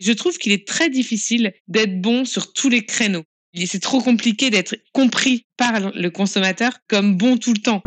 Je trouve qu'il est très difficile d'être bon sur tous les créneaux. C'est trop compliqué d'être compris par le consommateur comme bon tout le temps.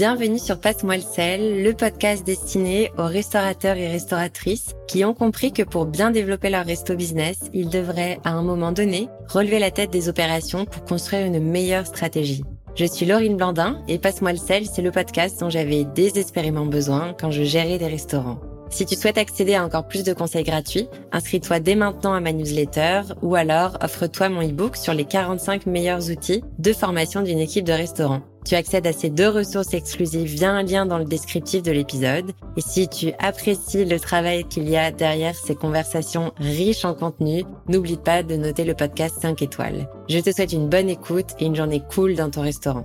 Bienvenue sur Passe-moi le sel, le podcast destiné aux restaurateurs et restauratrices qui ont compris que pour bien développer leur resto business, ils devraient, à un moment donné, relever la tête des opérations pour construire une meilleure stratégie. Je suis Laurine Blandin et Passe-moi le sel, c'est le podcast dont j'avais désespérément besoin quand je gérais des restaurants. Si tu souhaites accéder à encore plus de conseils gratuits, inscris-toi dès maintenant à ma newsletter ou alors offre-toi mon e-book sur les 45 meilleurs outils de formation d'une équipe de restaurant. Tu accèdes à ces deux ressources exclusives via un lien dans le descriptif de l'épisode. Et si tu apprécies le travail qu'il y a derrière ces conversations riches en contenu, n'oublie pas de noter le podcast 5 étoiles. Je te souhaite une bonne écoute et une journée cool dans ton restaurant.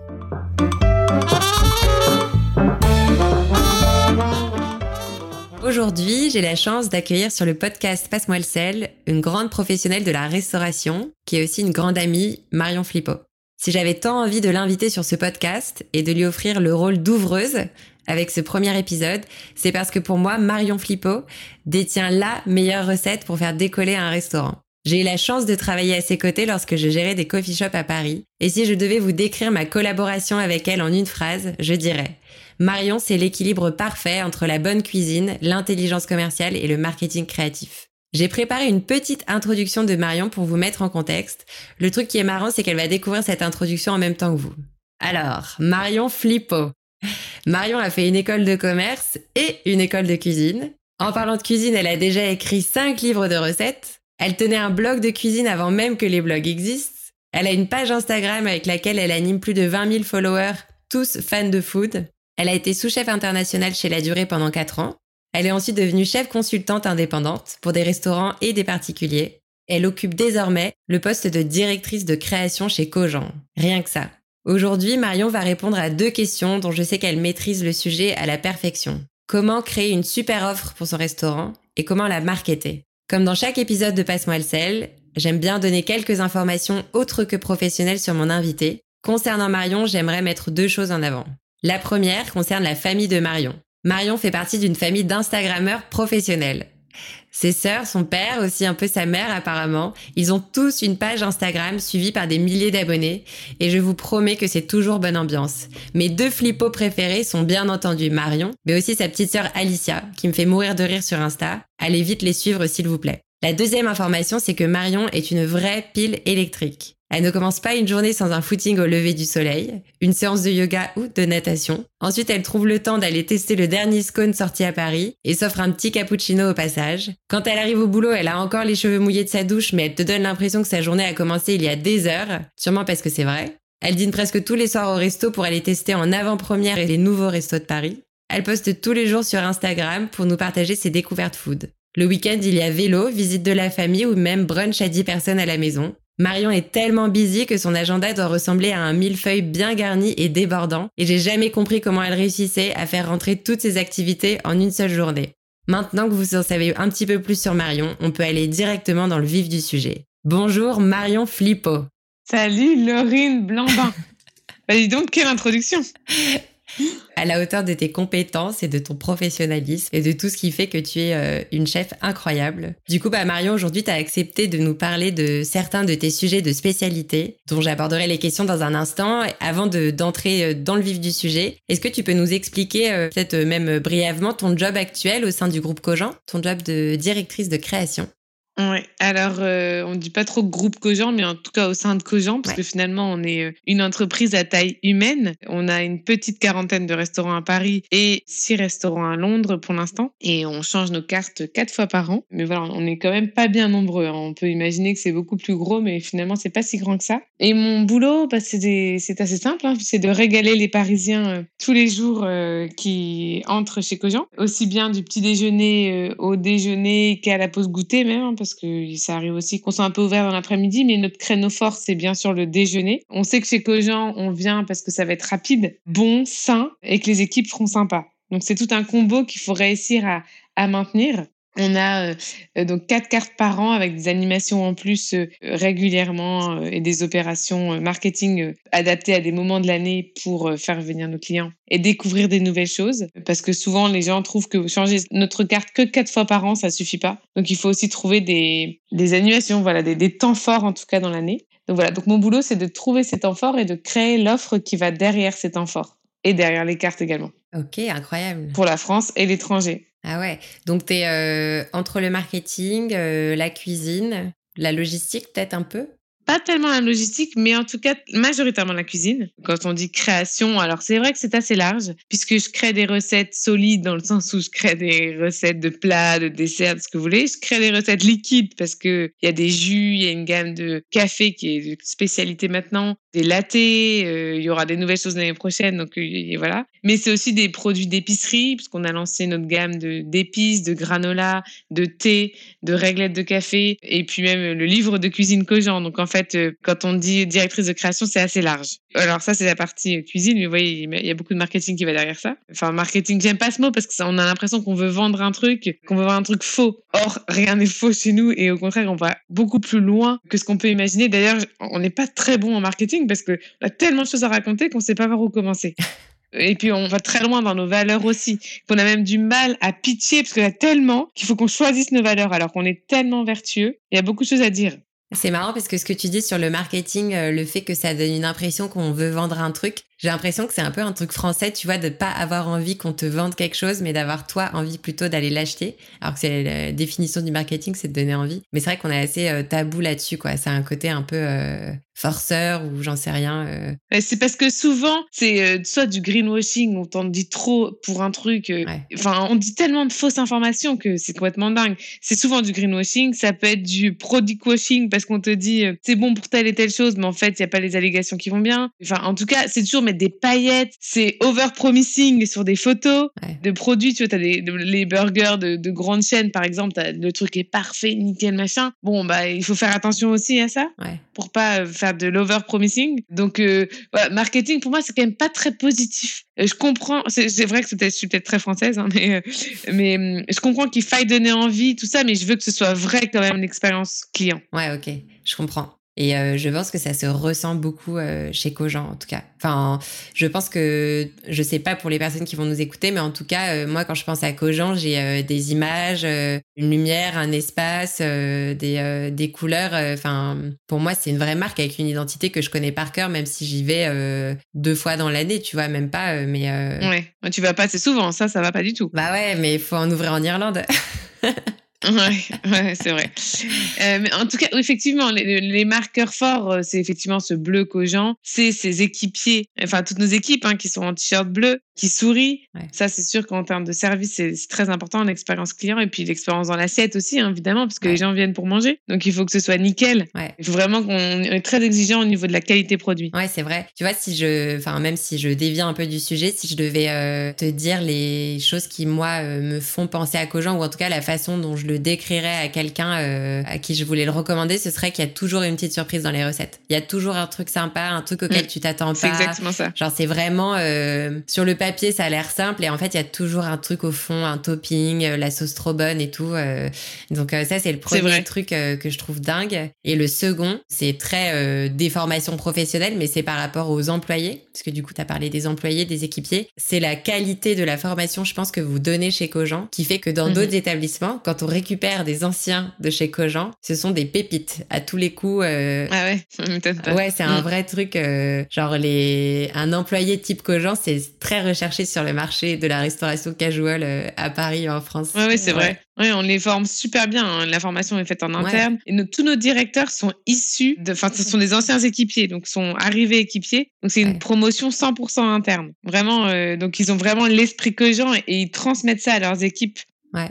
Aujourd'hui, j'ai la chance d'accueillir sur le podcast Passe-moi le sel une grande professionnelle de la restauration qui est aussi une grande amie, Marion Flippo. Si j'avais tant envie de l'inviter sur ce podcast et de lui offrir le rôle d'ouvreuse avec ce premier épisode, c'est parce que pour moi, Marion Flippo détient la meilleure recette pour faire décoller un restaurant. J'ai eu la chance de travailler à ses côtés lorsque je gérais des coffee shops à Paris. Et si je devais vous décrire ma collaboration avec elle en une phrase, je dirais Marion, c'est l'équilibre parfait entre la bonne cuisine, l'intelligence commerciale et le marketing créatif. J'ai préparé une petite introduction de Marion pour vous mettre en contexte. Le truc qui est marrant, c'est qu'elle va découvrir cette introduction en même temps que vous. Alors, Marion Flippo. Marion a fait une école de commerce et une école de cuisine. En parlant de cuisine, elle a déjà écrit 5 livres de recettes. Elle tenait un blog de cuisine avant même que les blogs existent. Elle a une page Instagram avec laquelle elle anime plus de 20 000 followers, tous fans de food. Elle a été sous-chef international chez La Durée pendant 4 ans. Elle est ensuite devenue chef consultante indépendante pour des restaurants et des particuliers. Elle occupe désormais le poste de directrice de création chez Cogent. Rien que ça. Aujourd'hui, Marion va répondre à deux questions dont je sais qu'elle maîtrise le sujet à la perfection. Comment créer une super offre pour son restaurant et comment la marketer? Comme dans chaque épisode de Passe-moi le sel, j'aime bien donner quelques informations autres que professionnelles sur mon invité. Concernant Marion, j'aimerais mettre deux choses en avant. La première concerne la famille de Marion. Marion fait partie d'une famille d'Instagrammeurs professionnels. Ses sœurs, son père, aussi un peu sa mère apparemment, ils ont tous une page Instagram suivie par des milliers d'abonnés et je vous promets que c'est toujours bonne ambiance. Mes deux flippos préférés sont bien entendu Marion, mais aussi sa petite sœur Alicia, qui me fait mourir de rire sur Insta. Allez vite les suivre s'il vous plaît. La deuxième information, c'est que Marion est une vraie pile électrique. Elle ne commence pas une journée sans un footing au lever du soleil, une séance de yoga ou de natation. Ensuite, elle trouve le temps d'aller tester le dernier scone sorti à Paris et s'offre un petit cappuccino au passage. Quand elle arrive au boulot, elle a encore les cheveux mouillés de sa douche, mais elle te donne l'impression que sa journée a commencé il y a des heures, sûrement parce que c'est vrai. Elle dîne presque tous les soirs au resto pour aller tester en avant-première les nouveaux restos de Paris. Elle poste tous les jours sur Instagram pour nous partager ses découvertes food. Le week-end, il y a vélo, visite de la famille ou même brunch à 10 personnes à la maison. Marion est tellement busy que son agenda doit ressembler à un millefeuille bien garni et débordant, et j'ai jamais compris comment elle réussissait à faire rentrer toutes ses activités en une seule journée. Maintenant que vous en savez un petit peu plus sur Marion, on peut aller directement dans le vif du sujet. Bonjour Marion Flippo. Salut Laurine Blandin. bah dis donc, quelle introduction à la hauteur de tes compétences et de ton professionnalisme et de tout ce qui fait que tu es euh, une chef incroyable. Du coup, bah Marion, aujourd'hui, tu as accepté de nous parler de certains de tes sujets de spécialité, dont j'aborderai les questions dans un instant. Avant d'entrer euh, dans le vif du sujet, est-ce que tu peux nous expliquer, euh, peut-être même brièvement, ton job actuel au sein du groupe Cogent, ton job de directrice de création? Oui, alors euh, on ne dit pas trop groupe Cogent, mais en tout cas au sein de Cogent, parce que finalement on est euh, une entreprise à taille humaine. On a une petite quarantaine de restaurants à Paris et six restaurants à Londres pour l'instant, et on change nos cartes quatre fois par an. Mais voilà, on n'est quand même pas bien nombreux. Hein. On peut imaginer que c'est beaucoup plus gros, mais finalement c'est pas si grand que ça. Et mon boulot, bah, c'est assez simple, hein. c'est de régaler les Parisiens euh, tous les jours qui entrent chez Cogent, aussi bien du petit déjeuner au déjeuner qu'à la pause goûter même. Hein, parce que ça arrive aussi qu'on soit un peu ouvert dans l'après-midi, mais notre créneau fort, c'est bien sûr le déjeuner. On sait que chez Cogent, on vient parce que ça va être rapide, bon, sain, et que les équipes seront sympas. Donc c'est tout un combo qu'il faut réussir à, à maintenir. On a euh, donc quatre cartes par an avec des animations en plus euh, régulièrement euh, et des opérations marketing adaptées à des moments de l'année pour faire venir nos clients et découvrir des nouvelles choses. Parce que souvent les gens trouvent que changer notre carte que quatre fois par an ça suffit pas. Donc il faut aussi trouver des, des animations, voilà, des, des temps forts en tout cas dans l'année. Donc voilà, donc mon boulot c'est de trouver ces temps forts et de créer l'offre qui va derrière ces temps forts et derrière les cartes également. Ok, incroyable. Pour la France et l'étranger. Ah ouais, donc tu es euh, entre le marketing, euh, la cuisine, la logistique peut-être un peu? Pas tellement la logistique, mais en tout cas majoritairement la cuisine. Quand on dit création, alors c'est vrai que c'est assez large, puisque je crée des recettes solides dans le sens où je crée des recettes de plats, de desserts, de ce que vous voulez. Je crée des recettes liquides parce que il y a des jus, il y a une gamme de café qui est de spécialité maintenant, des lattés, euh, il y aura des nouvelles choses l'année prochaine, donc euh, voilà. Mais c'est aussi des produits d'épicerie, puisqu'on a lancé notre gamme de d'épices, de granola, de thé, de réglettes de café, et puis même le livre de cuisine Cogent. Donc en fait fait, euh, quand on dit directrice de création, c'est assez large. Alors ça, c'est la partie cuisine, mais vous voyez, il y a beaucoup de marketing qui va derrière ça. Enfin, marketing, j'aime pas ce mot parce qu'on a l'impression qu'on veut vendre un truc, qu'on veut vendre un truc faux. Or, rien n'est faux chez nous et au contraire, on va beaucoup plus loin que ce qu'on peut imaginer. D'ailleurs, on n'est pas très bon en marketing parce qu'on a tellement de choses à raconter qu'on sait pas par où commencer. Et puis on va très loin dans nos valeurs aussi, qu'on a même du mal à pitcher parce qu'il y a tellement qu'il faut qu'on choisisse nos valeurs alors qu'on est tellement vertueux. Il y a beaucoup de choses à dire. C'est marrant parce que ce que tu dis sur le marketing, euh, le fait que ça donne une impression qu'on veut vendre un truc, j'ai l'impression que c'est un peu un truc français, tu vois, de pas avoir envie qu'on te vende quelque chose, mais d'avoir toi envie plutôt d'aller l'acheter. Alors que c'est la définition du marketing, c'est de donner envie. Mais c'est vrai qu'on est assez euh, tabou là-dessus, quoi. C'est un côté un peu euh, forceur ou j'en sais rien. Euh. C'est parce que souvent, c'est soit du greenwashing, on t'en dit trop pour un truc. Enfin, on dit tellement de fausses informations que c'est complètement dingue. C'est souvent du greenwashing, ça peut être du product washing parce qu'on te dit c'est bon pour telle et telle chose, mais en fait, il n'y a pas les allégations qui vont bien. Enfin, en tout cas, c'est toujours mettre des paillettes, c'est over-promising sur des photos de produits. Tu vois, tu as des, les burgers de, de grandes chaînes, par exemple, le truc est parfait, nickel, machin. Bon, bah, il faut faire attention aussi à ça pour pas euh, faire de l'over-promising. Donc, euh, marketing, pour moi, c'est quand même pas très positif. Euh, je comprends, c'est vrai que je suis peut-être très française, hein, mais, mais je comprends qu'il faille donner envie, tout ça, mais je veux que ce soit vrai quand même l'expérience client. Ouais, ok, je comprends. Et je pense que ça se ressent beaucoup chez Cogent, en tout cas. Enfin, je pense que, je sais pas pour les personnes qui vont nous écouter, mais en tout cas, moi, quand je pense à Cogent, j'ai des images, une lumière, un espace, des, des couleurs. Enfin, pour moi, c'est une vraie marque avec une identité que je connais par cœur, même si j'y vais deux fois dans l'année, tu vois, même pas. mais ouais, tu vas pas assez souvent, ça, ça va pas du tout. Bah ouais, mais il faut en ouvrir en Irlande. Ouais, ouais c'est vrai. Euh, mais en tout cas, effectivement, les, marqueurs forts, euh, c'est effectivement ce bleu cogent, c'est ces équipiers, enfin toutes nos équipes hein, qui sont en t-shirt bleu, qui sourient. Ça, c'est sûr qu'en termes de service, c'est très important l'expérience client et puis l'expérience dans l'assiette aussi, hein, évidemment, parce que les gens viennent pour manger. Donc il faut que ce soit nickel. Il faut vraiment qu'on est très exigeant au niveau de la qualité produit. Ouais, c'est vrai. Tu vois, si je, enfin même si je dévie un peu du sujet, si je devais euh, te dire les choses qui moi me font penser à Cogent ou en tout cas la façon dont je le décrirais à quelqu'un euh, à qui je voulais le recommander, ce serait qu'il y a toujours une petite surprise dans les recettes. Il y a toujours un truc sympa, un truc auquel mm. tu t'attends pas. C'est exactement ça. Genre c'est vraiment euh, sur le papier ça a l'air simple et en fait il y a toujours un truc au fond, un topping, euh, la sauce trop bonne et tout. donc ça c'est le premier truc que je trouve dingue. Et le second c'est très des formations professionnelles mais c'est par rapport aux employés parce que du coup tu as parlé des employés, des équipiers. C'est la qualité de la formation je pense que vous donnez chez Cogent qui fait que dans mm-hmm. d'autres établissements quand on récupère des anciens de chez Cogent, ce sont des pépites à tous les coups. Euh, ah ouais, pas. Ouais, c'est un mm. vrai truc. Euh, genre les, un employé type Cogent, c'est très recherché sur le marché de la restauration casual euh, à Paris en France. Ouais, ouais c'est vrai. Oui, on les forme super bien. Hein. La formation est faite en interne. Et tous nos directeurs sont issus de, enfin, ce sont des anciens équipiers, donc sont arrivés équipiers. Donc c'est une promotion 100% interne. Vraiment, donc ils ont vraiment l'esprit Cogent et ils transmettent ça à leurs équipes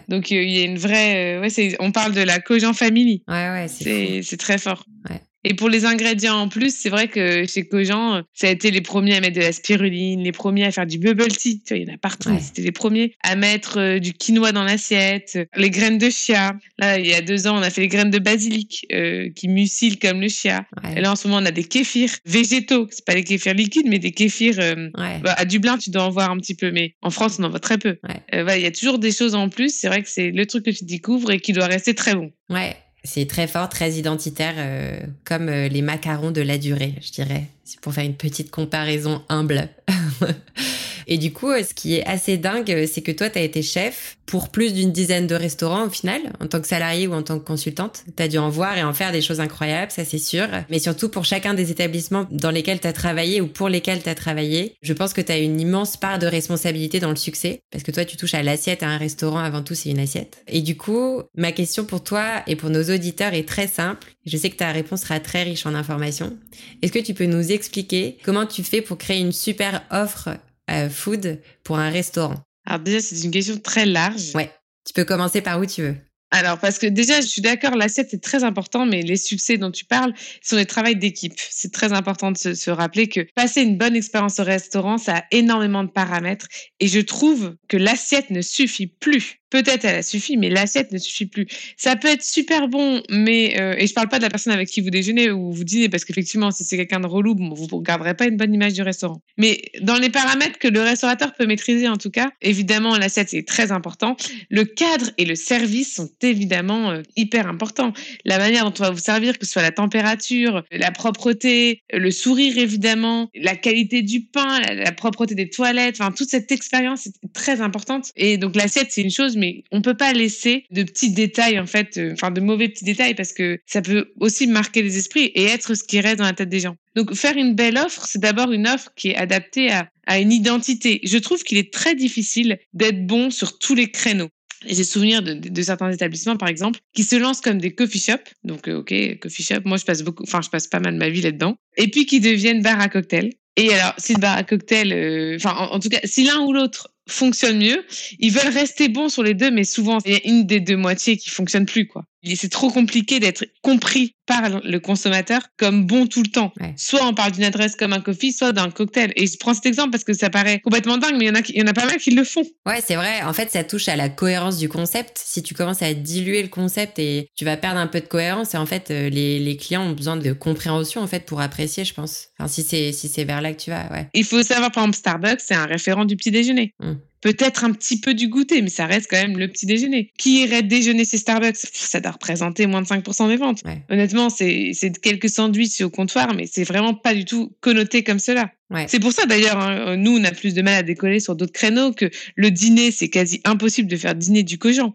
donc il y a une vraie, euh, ouais, on parle de la Cogent Family. Ouais, ouais, c'est très fort. Ouais. Et pour les ingrédients en plus, c'est vrai que chez Cogent, ça a été les premiers à mettre de la spiruline, les premiers à faire du bubble tea. Tu vois, il y en a partout. C'était les premiers à mettre euh, du quinoa dans l'assiette, les graines de chia. Là, il y a deux ans, on a fait les graines de basilic euh, qui mucilent comme le chia. Et là, en ce moment, on a des kéfirs végétaux. C'est pas des kéfirs liquides, mais des kéfirs. Euh, bah, à Dublin, tu dois en voir un petit peu, mais en France, on en voit très peu. Il y a toujours des choses en plus. C'est vrai que c'est le truc que tu découvres et qui doit rester très bon. Ouais. C'est très fort, très identitaire, euh, comme euh, les macarons de la durée, je dirais. C'est pour faire une petite comparaison humble. Et du coup, ce qui est assez dingue, c'est que toi, tu as été chef pour plus d'une dizaine de restaurants au final, en tant que salarié ou en tant que consultante. Tu as dû en voir et en faire des choses incroyables, ça c'est sûr. Mais surtout pour chacun des établissements dans lesquels tu as travaillé ou pour lesquels tu as travaillé, je pense que tu as une immense part de responsabilité dans le succès. Parce que toi, tu touches à l'assiette à un restaurant, avant tout, c'est une assiette. Et du coup, ma question pour toi et pour nos auditeurs est très simple. Je sais que ta réponse sera très riche en informations. Est-ce que tu peux nous expliquer comment tu fais pour créer une super offre euh, food pour un restaurant Alors déjà, c'est une question très large. Ouais. Tu peux commencer par où tu veux. Alors, parce que déjà, je suis d'accord, l'assiette est très important, mais les succès dont tu parles sont des travaux d'équipe. C'est très important de se, se, rappeler que passer une bonne expérience au restaurant, ça a énormément de paramètres. Et je trouve que l'assiette ne suffit plus peut-être elle a suffi, mais l'assiette ne suffit plus. Ça peut être super bon, mais euh, et je parle pas de la personne avec qui vous déjeunez ou vous dînez, parce qu'effectivement, si c'est quelqu'un de relou, vous ne garderez pas une bonne image du restaurant. Mais dans les paramètres que le restaurateur peut maîtriser, en tout cas, évidemment, l'assiette c'est très important. Le cadre et le service sont évidemment euh, hyper importants. La manière dont on va vous servir, que ce soit la température, la propreté, le sourire évidemment, la qualité du pain, la, propreté des toilettes, enfin toute cette expérience est très importante. Et donc l'assiette c'est une chose, mais on peut pas laisser de petits détails en fait, euh, enfin de mauvais petits détails parce que ça peut aussi marquer les esprits et être ce qui reste dans la tête des gens. Donc faire une belle offre, c'est d'abord une offre qui est adaptée à, à une identité. Je trouve qu'il est très difficile d'être bon sur tous les créneaux. J'ai souvenir de, de, certains établissements, par exemple, qui se lancent comme des coffee shops. Donc, euh, ok, coffee shop. Moi, je passe beaucoup, enfin, je passe pas mal de ma vie là-dedans. Et puis, qui deviennent bar à cocktail. Et alors, si le bar à cocktail, euh, enfin, en, tout cas, si l'un ou l'autre fonctionne mieux. Ils veulent rester bons sur les deux, mais souvent, il y a une des deux moitiés qui fonctionne plus, quoi. C'est trop compliqué d'être compris par le consommateur comme bon tout le temps. Soit on parle d'une adresse comme un coffee, soit d'un cocktail. Et je prends cet exemple parce que ça paraît complètement dingue, mais il y en a, il y en a pas mal qui le font. Ouais, c'est vrai. En fait, ça touche à la cohérence du concept. Si tu commences à diluer le concept et tu vas perdre un peu de cohérence, et en fait, euh, les, les clients ont besoin de compréhension, en fait, pour apprécier, je pense. Enfin, si c'est, si c'est vers là que tu vas, ouais. Il faut savoir, par exemple, Starbucks, c'est un référent du petit déjeuner. Mmh. Peut-être un petit peu du goûter, mais ça reste quand même le petit déjeuner. Qui irait déjeuner chez Starbucks? Ça doit représenter moins de 5% des ventes. Honnêtement, c'est quelques sandwichs au comptoir, mais c'est vraiment pas du tout connoté comme cela. C'est pour ça d'ailleurs, hein, nous, on a plus de mal à décoller sur d'autres créneaux que le dîner, c'est quasi impossible de faire dîner du cogent.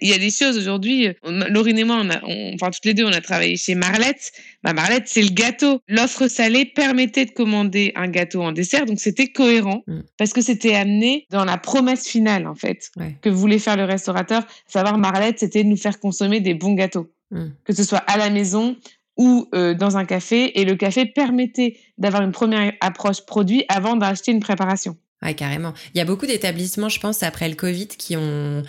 Il y a des choses aujourd'hui, Laurine et moi, on a, enfin toutes les deux, on a travaillé chez Marlette. Bah, Marlette, c'est le gâteau. L'offre salée permettait de commander un gâteau en dessert, donc c'était cohérent mm. parce que c'était amené dans la promesse finale en fait que voulait faire le restaurateur. Savoir Marlette, c'était de nous faire consommer des bons gâteaux, mm. que ce soit à la maison ou euh, dans un café. Et le café permettait d'avoir une première approche produit avant d'acheter une préparation. Ouais, carrément. Il y a beaucoup d'établissements, je pense, après le Covid, qui ont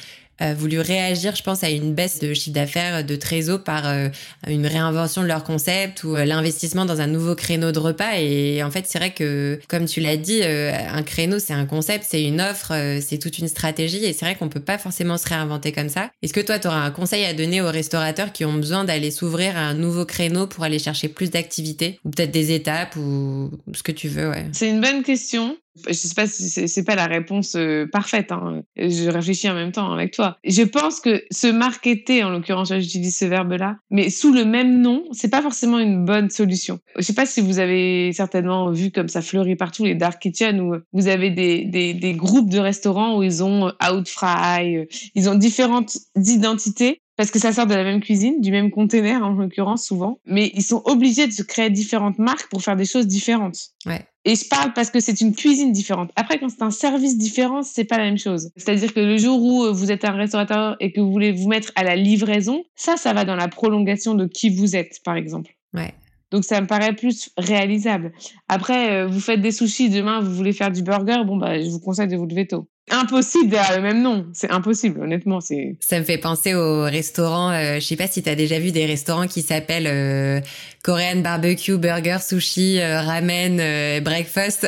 voulu réagir, je pense, à une baisse de chiffre d'affaires de Trésor par euh, une réinvention de leur concept ou euh, l'investissement dans un nouveau créneau de repas. Et en fait, c'est vrai que, comme tu l'as dit, un créneau, c'est un concept, c'est une offre, c'est toute une stratégie. Et c'est vrai qu'on peut pas forcément se réinventer comme ça. Est-ce que toi, tu auras un conseil à donner aux restaurateurs qui ont besoin d'aller s'ouvrir à un nouveau créneau pour aller chercher plus d'activités ou peut-être des étapes ou ce que tu veux ouais? C'est une bonne question. Je sais pas si c'est pas la réponse euh, parfaite. Hein. Je réfléchis en même temps avec toi. Je pense que se marketer, en l'occurrence, j'utilise ce verbe-là, mais sous le même nom, c'est pas forcément une bonne solution. Je sais pas si vous avez certainement vu comme ça fleurit partout les dark kitchens où vous avez des, des, des groupes de restaurants où ils ont outfry, euh, ils ont différentes identités parce que ça sort de la même cuisine, du même container en l'occurrence souvent, mais ils sont obligés de se créer différentes marques pour faire des choses différentes. Ouais. Et je parle parce que c'est une cuisine différente. Après, quand c'est un service différent, c'est pas la même chose. C'est-à-dire que le jour où euh, vous êtes un restaurateur et que vous voulez vous mettre à la livraison, ça, ça va dans la prolongation de qui vous êtes, par exemple. Ouais. Donc ça me paraît plus réalisable. Après, euh, vous faites des sushis, demain vous voulez faire du burger, bon bah je vous conseille de vous lever tôt impossible derrière le même nom. C'est impossible, honnêtement. C'est. Ça me fait penser au restaurant. Euh, je sais pas si tu as déjà vu des restaurants qui s'appellent euh, Korean barbecue, burger, sushi, euh, ramen, euh, breakfast.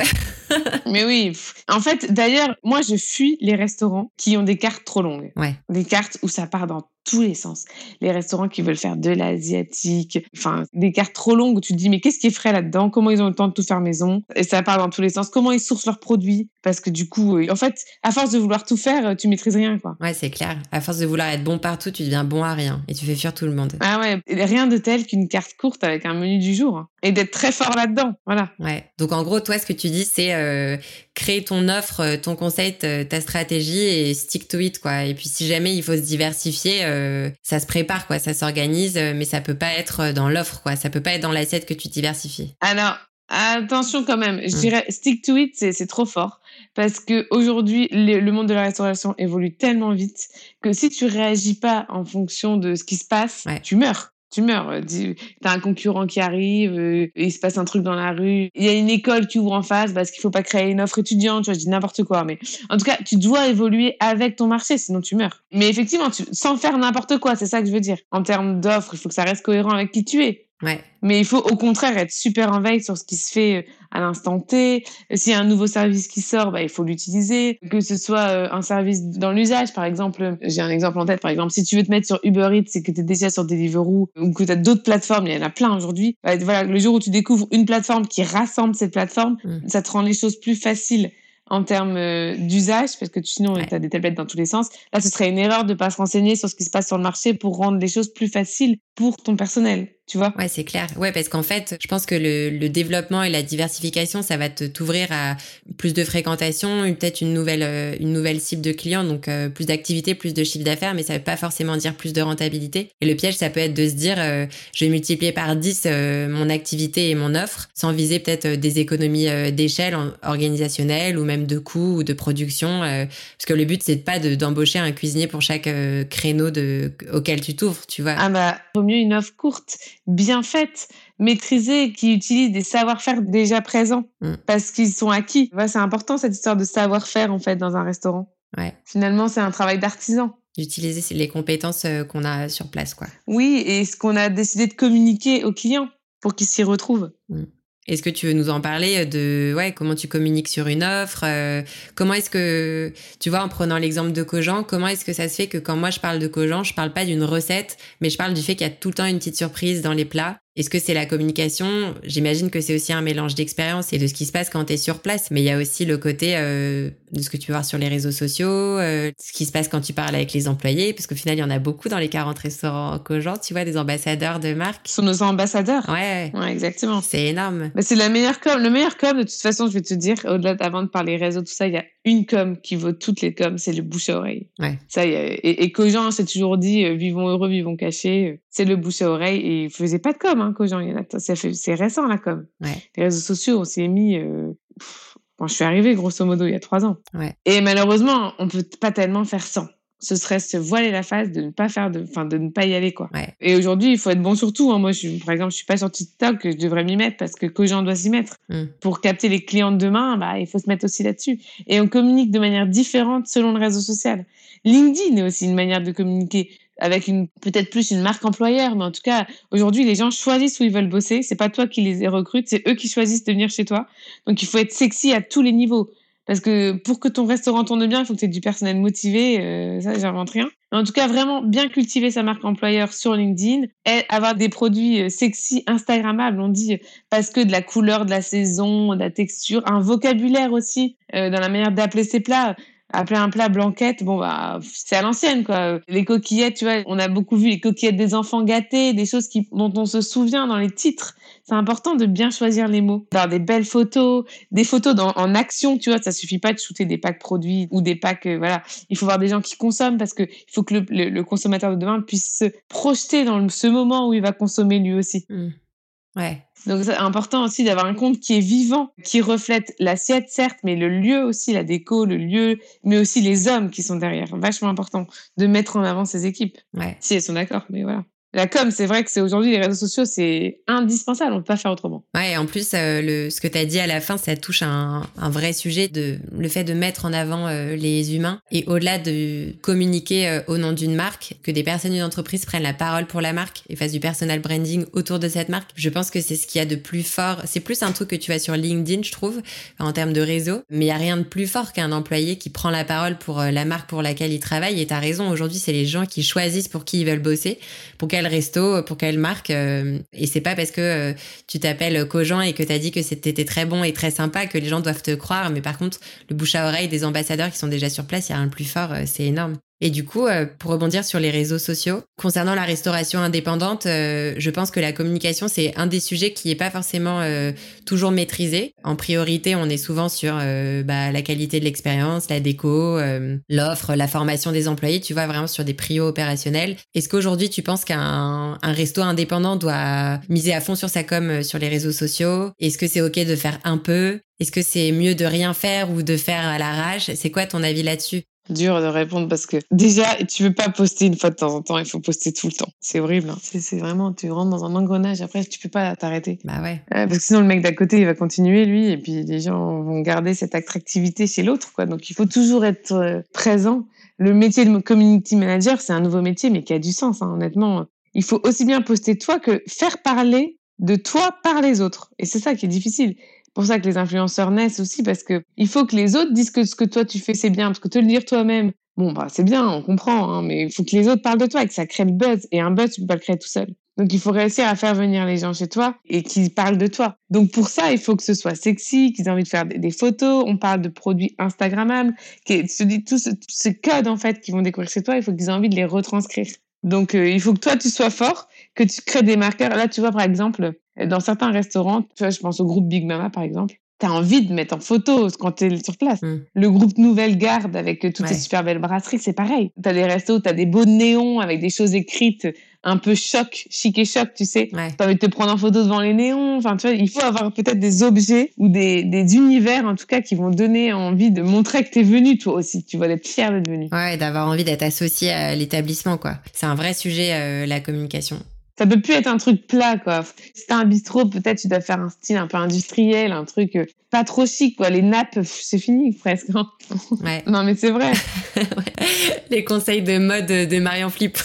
Mais oui. En fait, d'ailleurs, moi, je fuis les restaurants qui ont des cartes trop longues. Ouais. Des cartes où ça part dans tous les sens. Les restaurants qui veulent faire de l'asiatique, enfin, des cartes trop longues où tu te dis, mais qu'est-ce qui est frais là-dedans? Comment ils ont le temps de tout faire maison? Et ça part dans tous les sens. Comment ils sourcent leurs produits? Parce que du coup, en fait, à force de vouloir tout faire, tu maîtrises rien, quoi. Ouais, c'est clair. À force de vouloir être bon partout, tu deviens bon à rien et tu fais fuir tout le monde. Ah ouais. Rien de tel qu'une carte courte avec un menu du jour hein. et d'être très fort là-dedans. Voilà. Ouais. Donc en gros, toi, ce que tu dis, c'est euh, créer ton offre, euh, ton concept, euh, ta stratégie et stick to it, quoi. Et puis si jamais il faut se diversifier, ça se prépare, quoi. Ça s'organise, mais ça peut pas être dans l'offre, quoi. Ça peut pas être dans l'assiette que tu diversifies. Alors. Attention quand même, je hmm. dirais stick to it, c'est trop fort parce que aujourd'hui le, monde de la restauration évolue tellement vite que si tu réagis pas en fonction de ce qui se passe, tu meurs tu meurs. Euh, t'as un concurrent qui arrive, euh, il se passe un truc dans la rue, il y a une école qui ouvre en face parce qu'il faut pas créer une offre étudiante, tu vois, je dis n'importe quoi. Mais en tout cas, tu dois évoluer avec ton marché, sinon tu meurs. Mais effectivement, tu, sans faire n'importe quoi, c'est ça que je veux dire. En termes d'offres, il faut que ça reste cohérent avec qui tu es. Ouais. Mais il faut au contraire être super en veille sur ce qui se fait euh, à l'instant T. S'il y a un nouveau service qui sort, bah, il faut l'utiliser. Que ce soit euh, un service dans l'usage, par exemple. J'ai un exemple en tête, par exemple. Si tu veux te mettre sur Uber Eats et que tu es déjà sur Deliveroo ou que tu as d'autres plateformes, il y en a plein aujourd'hui. Bah, voilà, le jour où tu découvres une plateforme qui rassemble cette plateforme, mmh. ça te rend les choses plus faciles en termes euh, d'usage, parce que sinon, tu as des tablettes dans tous les sens. Là, ce serait une erreur de pas se renseigner sur ce qui se passe sur le marché pour rendre les choses plus faciles pour ton personnel tu vois? Ouais, c'est clair. Ouais, parce qu'en fait, je pense que le, le, développement et la diversification, ça va te t'ouvrir à plus de fréquentation, peut-être une nouvelle euh, une nouvelle cible de clients, donc euh, plus d'activité, plus de chiffre d'affaires, mais ça veut pas forcément dire plus de rentabilité. Et le piège, ça peut être de se dire, euh, je vais multiplier par 10 mon activité et mon offre, sans viser peut-être des économies d'échelle organisationnelles ou même de coûts ou de production, parce que le but c'est pas d'embaucher un cuisinier pour chaque créneau de auquel tu t'ouvres, tu vois. Ah bah, vaut mieux une offre courte bien faite, maîtrisée, qui utilise des savoir-faire déjà présents mm. parce qu'ils sont acquis. c'est important cette histoire de savoir-faire en fait dans un restaurant. Ouais. Finalement, c'est un travail d'artisan. D'utiliser les compétences euh, qu'on a sur place, quoi. Oui, et ce qu'on a décidé de communiquer aux clients pour qu'ils s'y retrouvent. Mm. Est-ce que tu veux nous en parler euh, de ouais, comment tu communiques sur une offre euh, Comment est-ce que, tu vois, en prenant l'exemple de Cogent, comment est-ce que ça se fait que quand moi je parle de Cogent, je parle pas d'une recette, mais je parle du fait qu'il y a tout le temps une petite surprise dans les plats? Est-ce que c'est la communication? J'imagine que c'est aussi un mélange d'expérience et de ce qui se passe quand tu es sur place, mais il y a aussi le côté euh, de ce que tu peux voir sur les réseaux sociaux, euh, ce qui se passe quand tu parles avec les employés, parce qu'au final, il y en a beaucoup dans les 40 restaurants Cogent, tu vois, des ambassadeurs de marque. Ce sont nos ambassadeurs. Ouais. Ouais, exactement. C'est énorme. c'est la meilleure com. Le meilleur com, de toute façon, je vais te dire, au-delà avant de parler réseaux, tout ça, il y a une com qui vaut toutes les coms, c'est le bouche à oreille. Ouais. Ça, y et, et Cogent s'est toujours dit, euh, vivons heureux, vivons cachés. C'est le bouche à oreille et il faisait pas de com, hein, Cogent. C'est récent, la com. Ouais. Les réseaux sociaux, on s'est mis, euh, quand je suis arrivée, grosso modo, il y a trois ans. Ouais. Et malheureusement, on peut pas tellement faire sans ce serait se voiler la face de ne pas faire de enfin de ne pas y aller quoi ouais. et aujourd'hui il faut être bon sur tout hein. moi je, par exemple je suis pas sur TikTok je devrais m'y mettre parce que Cogent doit s'y mettre mm. pour capter les clients de demain bah il faut se mettre aussi là-dessus et on communique de manière différente selon le réseau social LinkedIn est aussi une manière de communiquer avec une peut-être plus une marque employeur, mais en tout cas aujourd'hui les gens choisissent où ils veulent bosser. C'est pas toi qui les recrutes, c'est eux qui choisissent de venir chez toi. Donc il faut être sexy à tous les niveaux. Parce que pour que ton restaurant tourne bien, il faut que tu aies du personnel motivé. Euh, ça, j'invente rien. En tout cas, vraiment bien cultiver sa marque employeur sur LinkedIn et avoir des produits euh, sexy, Instagrammables. On dit parce que de la couleur de la saison, de la texture, un vocabulaire aussi euh, dans la manière d'appeler ses plats appeler un plat blanquette, bon bah c'est à l'ancienne quoi. Les coquillettes, tu vois, on a beaucoup vu les coquillettes des enfants gâtés, des choses qui, dont on se souvient dans les titres. C'est important de bien choisir les mots, d'avoir des belles photos, des photos en action, tu vois. Ça suffit pas de shooter des packs produits ou des packs, euh, voilà. Il faut voir des gens qui consomment parce que il faut que le, consommateur de demain puisse se projeter dans ce moment où il va consommer lui aussi. Mmh. Ouais. Donc c'est important aussi d'avoir un compte qui est vivant, qui reflète l'assiette certes, mais le lieu aussi, la déco, le lieu, mais aussi les hommes qui sont derrière. Vachement important de mettre en avant ces équipes. Ouais. Si elles sont d'accord, mais voilà. La com, c'est vrai que c'est aujourd'hui les réseaux sociaux, c'est indispensable, on peut pas faire autrement. Ouais, en plus, euh, le, ce que tu as dit à la fin, ça touche un, un vrai sujet de le fait de mettre en avant euh, les humains et au-delà de communiquer euh, au nom d'une marque, que des personnes d'une entreprise prennent la parole pour la marque et fassent du personal branding autour de cette marque. Je pense que c'est ce qu'il y a de plus fort. C'est plus un truc que tu as sur LinkedIn, je trouve, en termes de réseau, mais il y a rien de plus fort qu'un employé qui prend la parole pour la marque pour laquelle il travaille. Et tu as raison, aujourd'hui, c'est les gens qui choisissent pour qui ils veulent bosser, pour resto, pour quelle marque. Euh, et c'est pas parce que euh, tu t'appelles Cogent et que tu as dit que c'était très bon et très sympa que les gens doivent te croire. Mais par contre, le bouche à oreille des ambassadeurs qui sont déjà sur place, il y a de plus fort, euh, c'est énorme. Et du coup, euh, pour rebondir sur les réseaux sociaux, concernant la restauration indépendante, euh, je pense que la communication, c'est un des sujets qui n'est pas forcément euh, toujours maîtrisé. En priorité, on est souvent sur bah, la qualité de l'expérience, la déco, l'offre, la formation des employés, tu vois, vraiment sur des prios opérationnels. Est-ce qu'aujourd'hui, tu penses qu'un un resto indépendant doit miser à fond sur sa com sur les réseaux sociaux? Est-ce que c'est OK de faire un peu? Est-ce que c'est mieux de rien faire ou de faire à l'arrache? C'est quoi ton avis là-dessus? Dur de répondre parce que déjà, tu veux pas poster une fois de temps en temps, il faut poster tout le temps. C'est horrible. Hein. C'est vraiment, tu rentres dans un engrenage, après, tu peux pas t'arrêter. Bah ouais. ouais. Parce que sinon, le mec d'à côté, il va continuer, lui, et puis les gens vont garder cette attractivité chez l'autre, quoi. Donc, il faut toujours être euh, présent. Le métier de community manager, c'est un nouveau métier, mais qui a du sens, hein, honnêtement. Il faut aussi bien poster toi que faire parler de toi par les autres. Et c'est ça qui est difficile pour ça que les influenceurs naissent aussi, parce que il faut que les autres disent que ce que toi tu fais c'est bien, parce que te le dire toi-même, bon bah c'est bien, on comprend, hein, mais il faut que les autres parlent de toi et que ça crée le buzz. Et un buzz tu peux pas le créer tout seul. Donc il faut réussir à faire venir les gens chez toi et qu'ils parlent de toi. Donc pour ça, il faut que ce soit sexy, qu'ils aient envie de faire des, photos. On parle de produits Instagrammables, qui se dit tous ces codes en fait qu'ils vont découvrir chez toi. Il faut qu'ils aient envie de les retranscrire. Donc euh, il faut que toi tu sois fort, que tu crées des marqueurs. Là tu vois par exemple dans certains restaurants, tu vois, je pense au groupe Big Mama par exemple, tu as envie de mettre en photo quand tu es sur place. Mm. Le groupe Nouvelle Garde avec toutes Ouais. ces super belles brasseries, c'est pareil. Tu as des restos, tu as des beaux néons avec des choses écrites un peu choc, chic et choc, tu sais. Ouais. Tu envie de te prendre en photo devant les néons. Enfin, tu vois, il faut avoir peut-être des objets ou des, des univers, en tout cas, qui vont donner envie de montrer que tu es venu, toi aussi. Tu vas être fier d'être venu. Ouais, d'avoir envie d'être associé à l'établissement, quoi. C'est un vrai sujet, euh, la communication. Ça peut plus être un truc plat, quoi. Si t'as un bistrot, peut-être tu dois faire un style un peu industriel, un truc euh, pas trop chic, quoi. Les nappes, c'est fini, presque. hein. Ouais. non, mais c'est vrai. Les conseils de mode de Marion Flippo.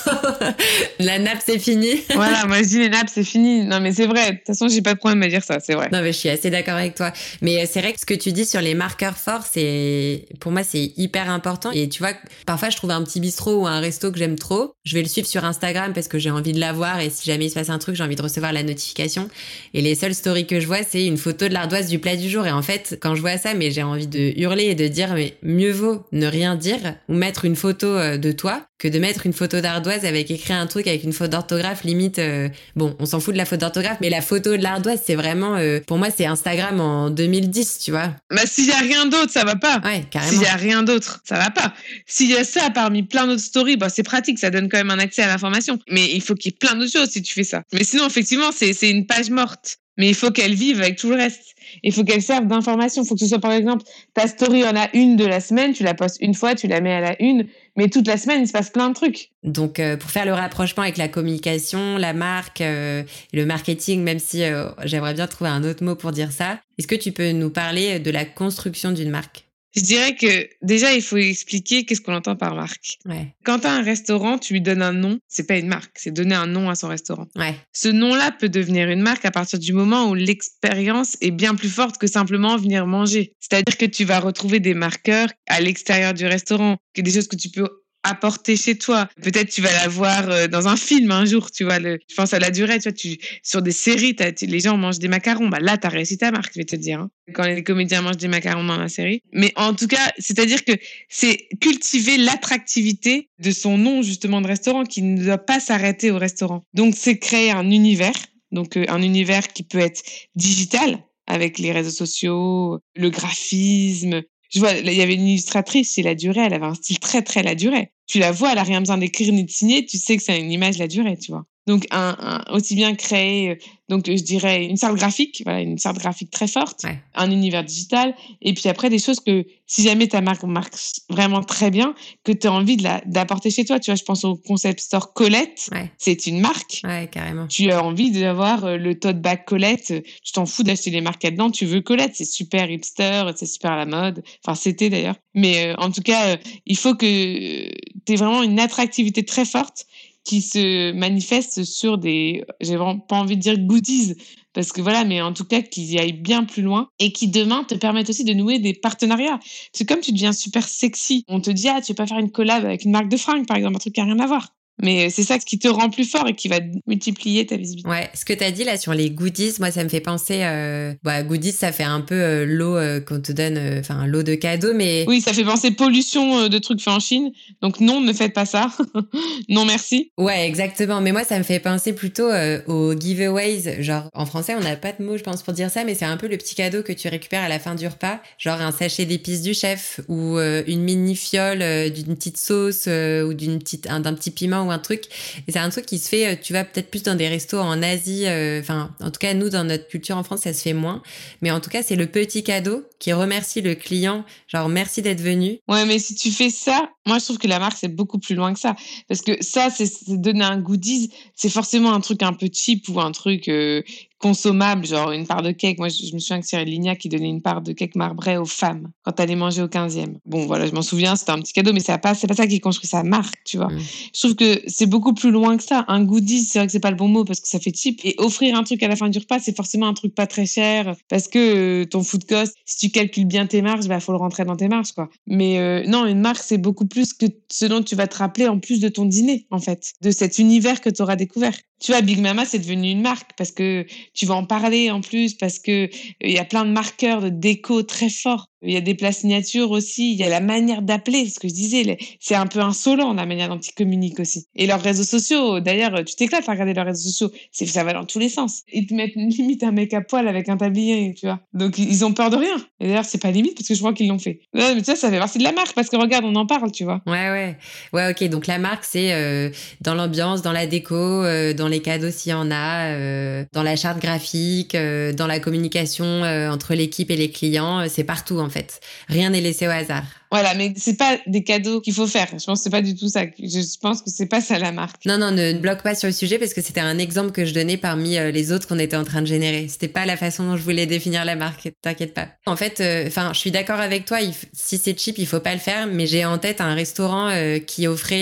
la nappe, c'est fini. voilà, moi je dis les nappes, c'est fini. Non, mais c'est vrai. De toute façon, j'ai pas de problème à dire ça, c'est vrai. Non, mais je suis assez d'accord avec toi. Mais euh, c'est vrai que ce que tu dis sur les marqueurs forts, c'est, pour moi, c'est hyper important. Et tu vois, parfois, je trouve un petit bistrot ou un resto que j'aime trop. Je vais le suivre sur Instagram parce que j'ai envie de l'avoir. Et si Jamais il se passe un truc, j'ai envie de recevoir la notification. Et les seules stories que je vois, c'est une photo de l'ardoise du plat du jour. Et en fait, quand je vois ça, mais j'ai envie de hurler et de dire, mais mieux vaut ne rien dire ou mettre une photo euh, de toi que de mettre une photo d'ardoise avec écrit un truc avec une faute d'orthographe limite. Euh, bon, on s'en fout de la faute d'orthographe, mais la photo de l'ardoise, c'est vraiment, euh, pour moi, c'est Instagram en 2010, tu vois. Bah, s'il y a rien d'autre, ça va pas. Ouais, carrément. S'il y a rien d'autre, ça va pas. S'il y a ça parmi plein d'autres stories, bah, c'est pratique, ça donne quand même un accès à l'information. Mais il faut qu'il y ait plein d'autres choses si tu fais ça. Mais sinon, effectivement, c'est une page morte. Mais il faut qu'elle vive avec tout le reste. Il faut qu'elle serve d'information. Il faut que ce soit, par exemple, ta story en a une de la semaine, tu la postes une fois, tu la mets à la une, mais toute la semaine, il se passe plein de trucs. Donc, euh, pour faire le rapprochement avec la communication, la marque, euh, le marketing, même si euh, j'aimerais bien trouver un autre mot pour dire ça, est-ce que tu peux nous parler de la construction d'une marque? Je dirais que déjà, il faut expliquer qu'est-ce qu'on entend par marque. Ouais. Quand tu as un restaurant, tu lui donnes un nom. C'est pas une marque, c'est donner un nom à son restaurant. Ouais. Ce nom-là peut devenir une marque à partir du moment où l'expérience est bien plus forte que simplement venir manger. C'est-à-dire que tu vas retrouver des marqueurs à l'extérieur du restaurant, que des choses que tu peux apporter chez toi. Peut-être tu vas la voir euh, dans un film un jour, tu vois. Le, je pense à la durée, tu vois, tu, sur des séries, les gens mangent des macarons. Bah là, tu as réussi ta marque, je vais te dire. Hein, quand les comédiens mangent des macarons dans la série. Mais en tout cas, c'est-à-dire que c'est cultiver l'attractivité de son nom, justement, de restaurant qui ne doit pas s'arrêter au restaurant. Donc, c'est créer un univers. Donc, euh, un univers qui peut être digital, avec les réseaux sociaux, le graphisme, je vois, il y avait une illustratrice, c'est la durée, elle avait un style très, très la durée. Tu la vois, elle a rien besoin d'écrire ni de signer, tu sais que c'est une image la durée, tu vois. Donc, un, aussi bien créer, euh, donc je dirais une charte graphique, voilà, une charte graphique très forte, un univers digital, et puis après des choses que si jamais ta marque marque vraiment très bien, que tu as envie d'apporter chez toi. Tu vois, je pense au concept store Colette, c'est une marque. Ouais, carrément. Tu as envie d'avoir euh, le tote bag Colette, tu t'en fous d'acheter les marques là-dedans, tu veux Colette, c'est super hipster, c'est super à la mode. Enfin, c'était d'ailleurs. Mais euh, en tout cas, il faut que tu aies vraiment une attractivité très forte qui se manifeste sur des, j'ai vraiment pas envie de dire goodies, parce que voilà, mais en tout cas qu'ils aillent bien plus loin et qui demain te permettent aussi de nouer des partenariats. C'est comme tu deviens super sexy, on te dit ah tu veux pas faire une collab avec une marque de fringues par exemple, un truc qui a rien à voir. Mais c'est ça qui te rend plus fort et qui va multiplier ta visibilité. Ouais, ce que tu as dit là sur les goodies, moi ça me fait penser. Euh... Bah, goodies, ça fait un peu euh, l'eau euh, qu'on te donne, euh, enfin l'eau de cadeau, mais. Oui, ça fait penser pollution de trucs faits en Chine. Donc non, ne faites pas ça. non, merci. Ouais, exactement. Mais moi ça me fait penser plutôt aux giveaways. Genre en français, on n'a pas de mot, je pense, pour dire ça, mais c'est un peu le petit cadeau que tu récupères à la fin du repas. Genre un sachet d'épices du chef ou une mini fiole d'une petite sauce ou d'une petite, d'un petit piment un truc. Et c'est un truc qui se fait, euh, tu vas peut-être plus dans des restos en Asie. Euh, enfin, en tout cas, nous, dans notre culture en France, ça se fait moins. Mais en tout cas, c'est le petit cadeau qui remercie le client. Genre, merci d'être venu. Ouais, mais si tu fais ça, moi, je trouve que la marque, c'est beaucoup plus loin que ça. Parce que ça, c'est donner un goodies. C'est forcément un truc un peu cheap ou un truc euh, consommable, genre une part de cake. Moi, je, me souviens que Cyril Lignac qui donnait une part de cake marbré aux femmes quand elle allait manger au 15e. Bon, voilà, je m'en souviens, c'était un petit cadeau, mais c'est pas, c'est pas ça qui construit sa marque, tu vois. Mm. Je trouve que c'est beaucoup plus loin que ça. Un goodies, c'est vrai que c'est pas le bon mot parce que ça fait cheap. Et offrir un truc à la fin du repas, c'est forcément un truc pas très cher parce que euh, ton food cost, si tu calcules bien tes marges, bah, faut le rentrer dans tes marges, quoi. Mais euh, non, une marque, c'est beaucoup plus que ce dont tu vas te rappeler en plus de ton dîner, en fait, de cet univers que tu auras découvert. Tu vois, Big Mama, c'est devenu une marque parce que tu vas en parler en plus, parce que euh, il y a plein de marqueurs de déco très forts. Il y a des plats signatures aussi. Il y a la manière d'appeler, ce que je disais. C'est un peu insolent, la manière dont ils communiquent aussi. Et leurs réseaux sociaux, d'ailleurs, tu t'éclates à regarder leurs réseaux sociaux. Ça va dans tous les sens. Ils te mettent limite un mec à poil avec un tablier, tu vois. Donc, ils ont peur de rien. Et d'ailleurs, c'est pas limite parce que je crois qu'ils l'ont fait. mais ça, ça fait partie de la marque parce que regarde, on en parle, tu vois. Ouais, ouais. Ouais, ok. Donc, la marque, c'est euh, dans l'ambiance, dans la déco, euh, dans les cadeaux s'il y en a, euh, dans la charte graphique, dans la communication entre l'équipe et les clients. c'est partout, en fait. Rien n'est laissé au hasard. Voilà, mais c'est pas des cadeaux qu'il faut faire. Je pense que c'est pas du tout ça. Je pense que c'est pas ça la marque. Non, non, ne, bloque pas sur le sujet parce que c'était un exemple que je donnais parmi euh, les autres qu'on était en train de générer. C'était pas la façon dont je voulais définir la marque. T'inquiète pas. En fait, euh, enfin, je suis d'accord avec toi. si c'est cheap, il faut pas le faire. Mais j'ai en tête un restaurant euh, qui offrait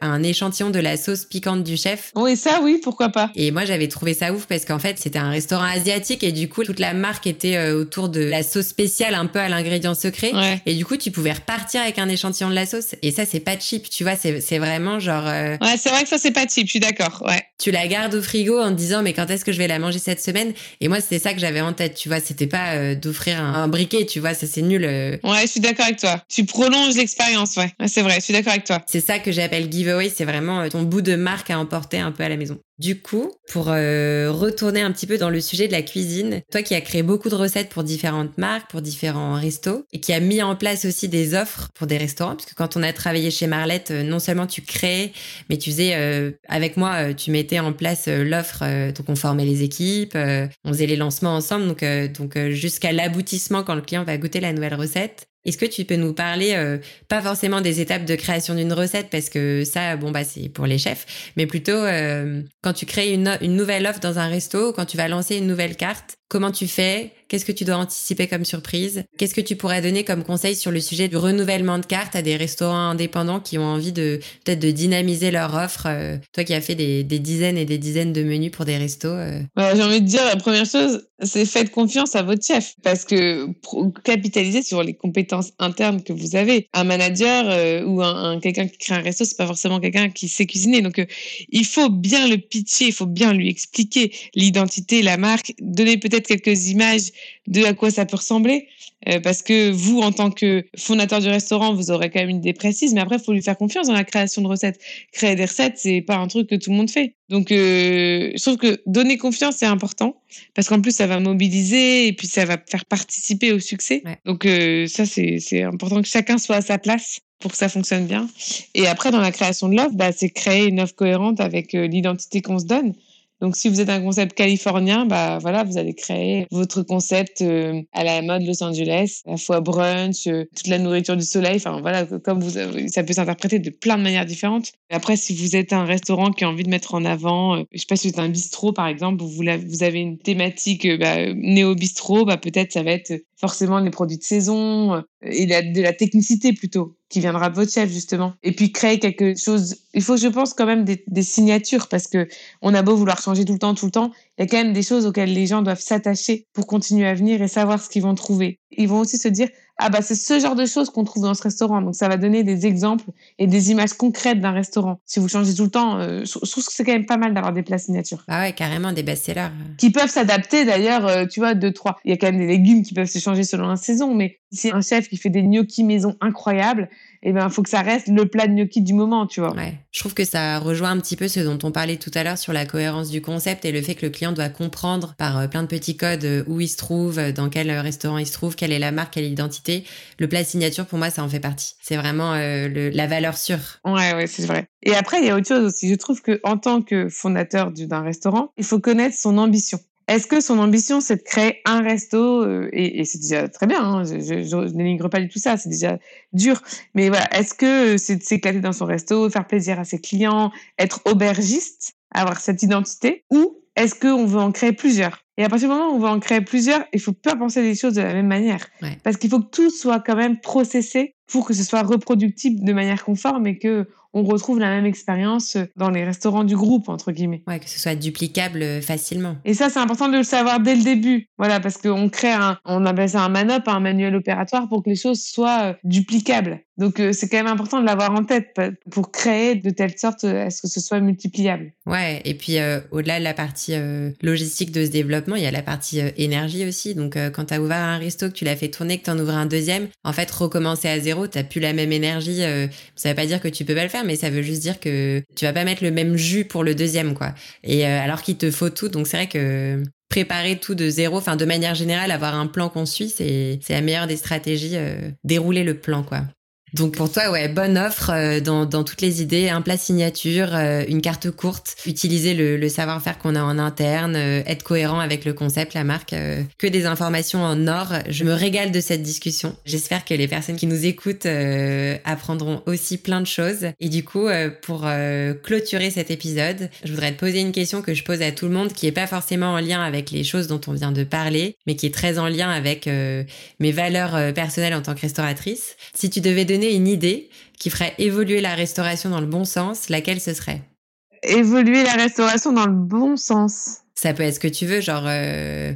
un échantillon de la sauce piquante du chef. Oui, ça, oui, pourquoi pas. Et moi, j'avais trouvé ça ouf parce qu'en fait, c'était un restaurant asiatique et du coup, toute la marque était autour de la sauce spéciale, un peu à l'ingrédient secret. Et du coup, tu pouvais repartir avec un échantillon de la sauce. Et ça, c'est pas cheap, tu vois, c'est vraiment genre. Euh, ouais, c'est vrai que ça, c'est pas cheap, je suis d'accord, ouais. Tu la gardes au frigo en te disant mais quand est-ce que je vais la manger cette semaine? Et moi, c'était ça que j'avais en tête, tu vois. C'était pas euh, d'offrir un, briquet, tu vois. Ça, c'est nul. Euh. Ouais, je suis d'accord avec toi. Tu prolonges l'expérience, ouais. c'est vrai, je suis d'accord avec toi. C'est ça que j'appelle giveaway. C'est vraiment euh, ton bout de marque à emporter un peu à la maison. Du coup, pour retourner un petit peu dans le sujet de la cuisine, toi qui as créé beaucoup de recettes pour différentes marques, pour différents restos, et qui a mis en place aussi des offres pour des restaurants, parce que quand on a travaillé chez Marlette, non seulement tu créais, mais tu faisais avec moi, tu en place l'offre, donc on formait les équipes, on faisait les lancements ensemble, donc, donc jusqu'à l'aboutissement quand le client va goûter la nouvelle recette. Est-ce que tu peux nous parler, euh, pas forcément des étapes de création d'une recette, parce que ça, bon, bah, c'est pour les chefs, mais plutôt euh, quand tu crées une, une, nouvelle offre dans un resto, quand tu vas lancer une nouvelle carte, comment tu fais? Qu'est-ce que tu dois anticiper comme surprise? Qu'est-ce que tu pourrais donner comme conseil sur le sujet du renouvellement de cartes à des restaurants indépendants qui ont envie de peut-être de dynamiser leur offre euh, Toi qui as fait des, des, dizaines et des dizaines de menus pour des restos. J'ai envie de dire, la première chose, c'est faites confiance à votre chef, parce que capitaliser sur les compétences interne que vous avez. Un manager euh, ou un, quelqu'un qui crée un resto, c'est pas forcément quelqu'un qui sait cuisiner. Donc, euh, il faut bien le pitcher, il faut bien lui expliquer l'identité, la marque, donner peut-être quelques images de à quoi ça peut ressembler. Euh, parce que vous, en tant que fondateur du restaurant, vous aurez quand même une idée précise, mais après, il faut lui faire confiance dans la création de recettes. Créer des recettes, c'est pas un truc que tout le monde fait. Donc, euh, je trouve que donner confiance, c'est important, parce qu'en plus, ça va mobiliser et puis ça va faire participer au succès. Donc, euh, ça, c'est important que chacun soit à sa place pour que ça fonctionne bien. Et après, dans la création de l'offre, bah, c'est créer une offre cohérente avec l'identité qu'on se donne. Donc, si vous êtes un concept californien, bah voilà, vous allez créer votre concept euh, à la mode Los Angeles, à la fois brunch, euh, toute la nourriture du soleil. Enfin voilà, comme vous, ça peut s'interpréter de plein de manières différentes. Après, si vous êtes un restaurant qui a envie de mettre en avant, euh, je sais pas si êtes un bistrot par exemple, vous, vous avez une thématique bah, néo bistrot, bah peut-être ça va être forcément les produits de saison et de la technicité plutôt qui viendra de votre chef justement. Et puis créer quelque chose. Il faut, je pense, quand même des, des signatures parce que on a beau vouloir changer tout le temps, tout le temps, il y a quand même des choses auxquelles les gens doivent s'attacher pour continuer à venir et savoir ce qu'ils vont trouver. Ils vont aussi se dire ah bah c'est ce genre de choses qu'on trouve dans ce restaurant. Donc ça va donner des exemples et des images concrètes d'un restaurant. Si vous changez tout le temps, euh, je trouve que c'est quand même pas mal d'avoir des plats signatures. Ah ouais, carrément des best-sellers. Qui peuvent s'adapter d'ailleurs, euh, tu vois, deux trois. Il y a quand même des légumes qui peuvent se changer selon la saison, mais si un chef qui fait des gnocchis maison incroyables, eh ben, faut que ça reste le plat de gnocchi du moment, tu vois. Ouais. Je trouve que ça rejoint un petit peu ce dont on parlait tout à l'heure sur la cohérence du concept et le fait que le client doit comprendre par euh, plein de petits codes euh, où il se trouve, euh, dans quel restaurant il se trouve, quelle est la marque, quelle est l'identité. Le plat signature, pour moi, ça en fait partie. C'est vraiment la valeur sûre. Ouais, ouais, c'est vrai. Et après, il y a autre chose aussi. Je trouve que en tant que fondateur d'un restaurant, il faut connaître son ambition. Est-ce que son ambition, c'est de créer un resto euh, et, c'est déjà très bien, hein, je, je, n'énigre pas du tout ça, c'est déjà dur. Mais voilà, est-ce que c'est de s'éclater dans son resto, faire plaisir à ses clients, être aubergiste, avoir cette identité, ou est-ce qu'on veut en créer plusieurs? Et à partir du moment où on veut en créer plusieurs, il faut pas penser les choses de la même manière, parce qu'il faut que tout soit quand même processé pour que ce soit reproductible de manière conforme et que on retrouve la même expérience dans les restaurants du groupe, entre guillemets. Ouais, que ce soit duplicable euh, facilement. Et ça, c'est important de le savoir dès le début. Voilà, parce qu'on crée un, on appelle ça un manop, un manuel opératoire pour que les choses soient euh, duplicables. Donc, euh, c'est quand même important de l'avoir en tête pour créer de telle sorte à ce que ce soit multipliable. Ouais, et puis au-delà de la partie logistique de ce développement, il y a la partie énergie aussi. Donc, quand tu as ouvert un resto, que tu l'as fait tourner, que tu en ouvres un deuxième, en fait, recommencer à zéro, tu plus la même énergie. ça veut pas dire que tu peux pas le faire, mais ça veut juste dire que tu vas pas mettre le même jus pour le deuxième, quoi. Et euh, alors qu'il te faut tout, donc c'est vrai que préparer tout de zéro, enfin de manière générale, avoir un plan qu'on suit, c'est la meilleure des stratégies. Euh, dérouler le plan, quoi. Donc pour toi, ouais, bonne offre euh, dans, dans, toutes les idées, un plat signature, euh, une carte courte, utiliser le, le savoir-faire qu'on a en interne, euh, être cohérent avec le concept, la marque, que des informations en or. Je me régale de cette discussion. J'espère que les personnes qui nous écoutent apprendront aussi plein de choses. Et du coup, pour clôturer cet épisode, je voudrais te poser une question que je pose à tout le monde, qui est pas forcément en lien avec les choses dont on vient de parler, mais qui est très en lien avec mes valeurs personnelles en tant que restauratrice. Si tu devais donner une idée qui ferait évoluer la restauration dans le bon sens, laquelle ce serait? Évoluer la restauration dans le bon sens. Ça peut être ce que tu veux, genre euh,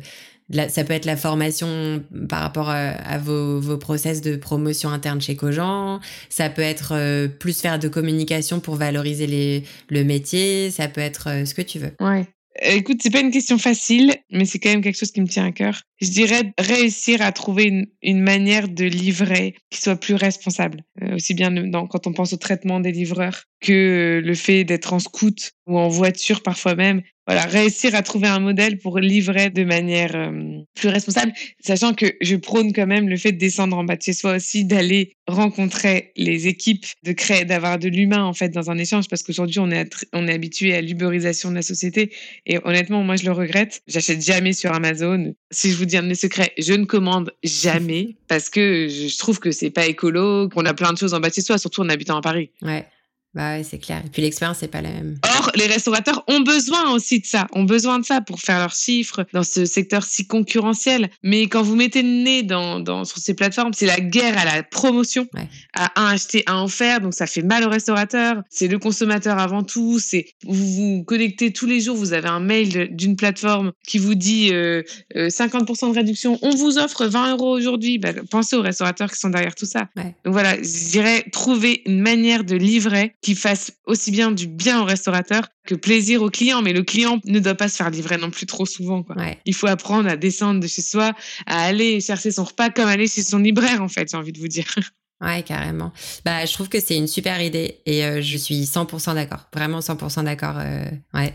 ça peut être la formation par rapport à, vos, vos, process de promotion interne chez Cogent. Ça peut être euh, plus faire de communication pour valoriser les, le métier. Ça peut être euh, ce que tu veux. Ouais. Euh, écoute, c'est pas une question facile, mais c'est quand même quelque chose qui me tient à cœur. Je dirais réussir à trouver une, une manière de livrer qui soit plus responsable, aussi bien quand on pense au traitement des livreurs que le fait d'être en scout ou en voiture parfois même voilà, réussir à trouver un modèle pour livrer de manière euh, plus responsable, sachant que je prône quand même le fait de descendre en bas de chez soi aussi, d'aller rencontrer les équipes, de créer, d'avoir de l'humain en fait dans un échange, parce qu'aujourd'hui on est on est habitué à l'uberisation de la société et honnêtement moi je le regrette. J'achète jamais sur Amazon. Si je vous dis un de mes secrets, je ne commande jamais parce que je trouve que c'est pas écolo, qu'on a plein de choses en bas de chez soi, surtout en habitant à Paris. Ouais. Bah ouais, c'est clair. Et puis l'expérience n'est pas la même. Or, les restaurateurs ont besoin aussi de ça, ont besoin de ça pour faire leurs chiffres dans ce secteur si concurrentiel. Mais quand vous mettez le nez dans, dans sur ces plateformes, c'est la guerre à la promotion, à un acheter, à en faire. Donc ça fait mal aux restaurateurs. C'est le consommateur avant tout. C'est vous vous connectez tous les jours, vous avez un mail d'une plateforme qui vous dit euh, 50% euh, de réduction. On vous offre 20 euros aujourd'hui. Bah, pensez aux restaurateurs qui sont derrière tout ça. Donc voilà, je dirais trouver une manière de livrer qui fasse aussi bien du bien au restaurateur que plaisir au client. Mais le client ne doit pas se faire livrer non plus trop souvent. Quoi. Il faut apprendre à descendre de chez soi, à aller chercher son repas comme aller chez son libraire, en fait, j'ai envie de vous dire. Ouais, carrément. Bah, je trouve que c'est une super idée et euh, je suis 100% d'accord. Vraiment 100% d'accord. Euh, ouais.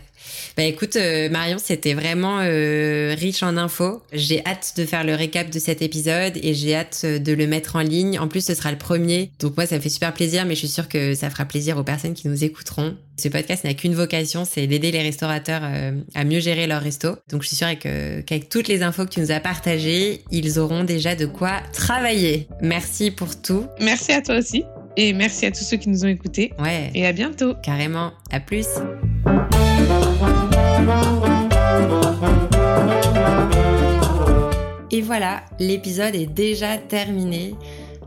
Bah, écoute, euh, Marion, c'était vraiment riche en infos. J'ai hâte de faire le récap de cet épisode et j'ai hâte de le mettre en ligne. En plus, ce sera le premier. Donc moi, ça me fait super plaisir, mais je suis sûre que ça fera plaisir aux personnes qui nous écouteront. Ce podcast n'a qu'une vocation, c'est d'aider les restaurateurs à mieux gérer leur resto. Donc je suis sûre qu'avec toutes les infos que tu nous as partagées, ils auront déjà de quoi travailler. Merci pour tout. Merci à toi aussi. Et merci à tous ceux qui nous ont écoutés. Ouais. Et à bientôt. Carrément. À plus. Et voilà, l'épisode est déjà terminé.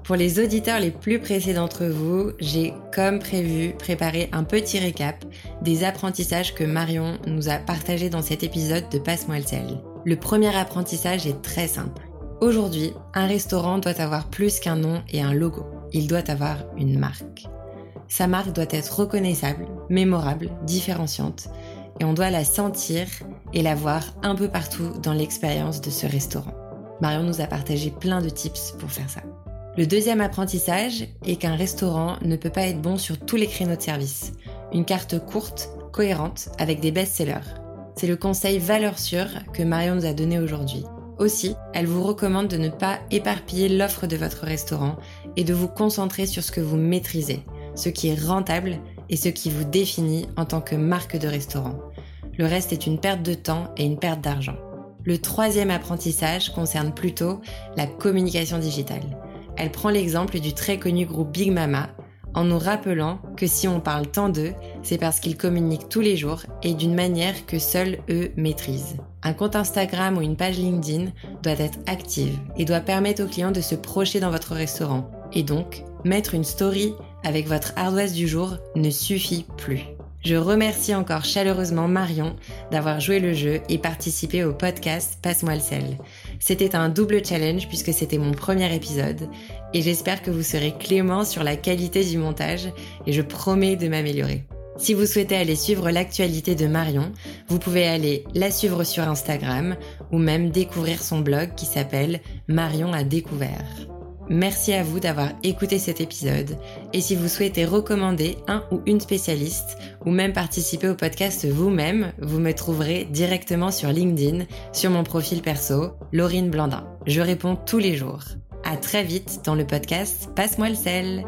Pour les auditeurs les plus pressés d'entre vous, j'ai comme prévu préparé un petit récap des apprentissages que Marion nous a partagés dans cet épisode de Passe-moi le sel. Le premier apprentissage est très simple. Aujourd'hui, un restaurant doit avoir plus qu'un nom et un logo. Il doit avoir une marque. Sa marque doit être reconnaissable, mémorable, différenciante, et on doit la sentir et la voir un peu partout dans l'expérience de ce restaurant. Marion nous a partagé plein de tips pour faire ça. Le deuxième apprentissage est qu'un restaurant ne peut pas être bon sur tous les créneaux de service. Une carte courte, cohérente, avec des best-sellers. C'est le conseil valeur sûre que Marion nous a donné aujourd'hui. Aussi, elle vous recommande de ne pas éparpiller l'offre de votre restaurant et de vous concentrer sur ce que vous maîtrisez, ce qui est rentable et ce qui vous définit en tant que marque de restaurant. Le reste est une perte de temps et une perte d'argent. Le troisième apprentissage concerne plutôt la communication digitale. Elle prend l'exemple du très connu groupe Big Mama en nous rappelant que si on parle tant d'eux, c'est parce qu'ils communiquent tous les jours et d'une manière que seuls eux maîtrisent. Un compte Instagram ou une page LinkedIn doit être active et doit permettre aux clients de se projeter dans votre restaurant. Et donc, mettre une story avec votre ardoise du jour ne suffit plus. Je remercie encore chaleureusement Marion d'avoir joué le jeu et participé au podcast Passe-moi le sel. C'était un double challenge puisque c'était mon premier épisode et j'espère que vous serez clément sur la qualité du montage et je promets de m'améliorer. Si vous souhaitez aller suivre l'actualité de Marion, vous pouvez aller la suivre sur Instagram ou même découvrir son blog qui s'appelle Marion a découvert. Merci à vous d'avoir écouté cet épisode et si vous souhaitez recommander un ou une spécialiste ou même participer au podcast vous-même, vous me trouverez directement sur LinkedIn, sur mon profil perso, Laurine Blandin. Je réponds tous les jours. À très vite dans le podcast Passe-moi le sel.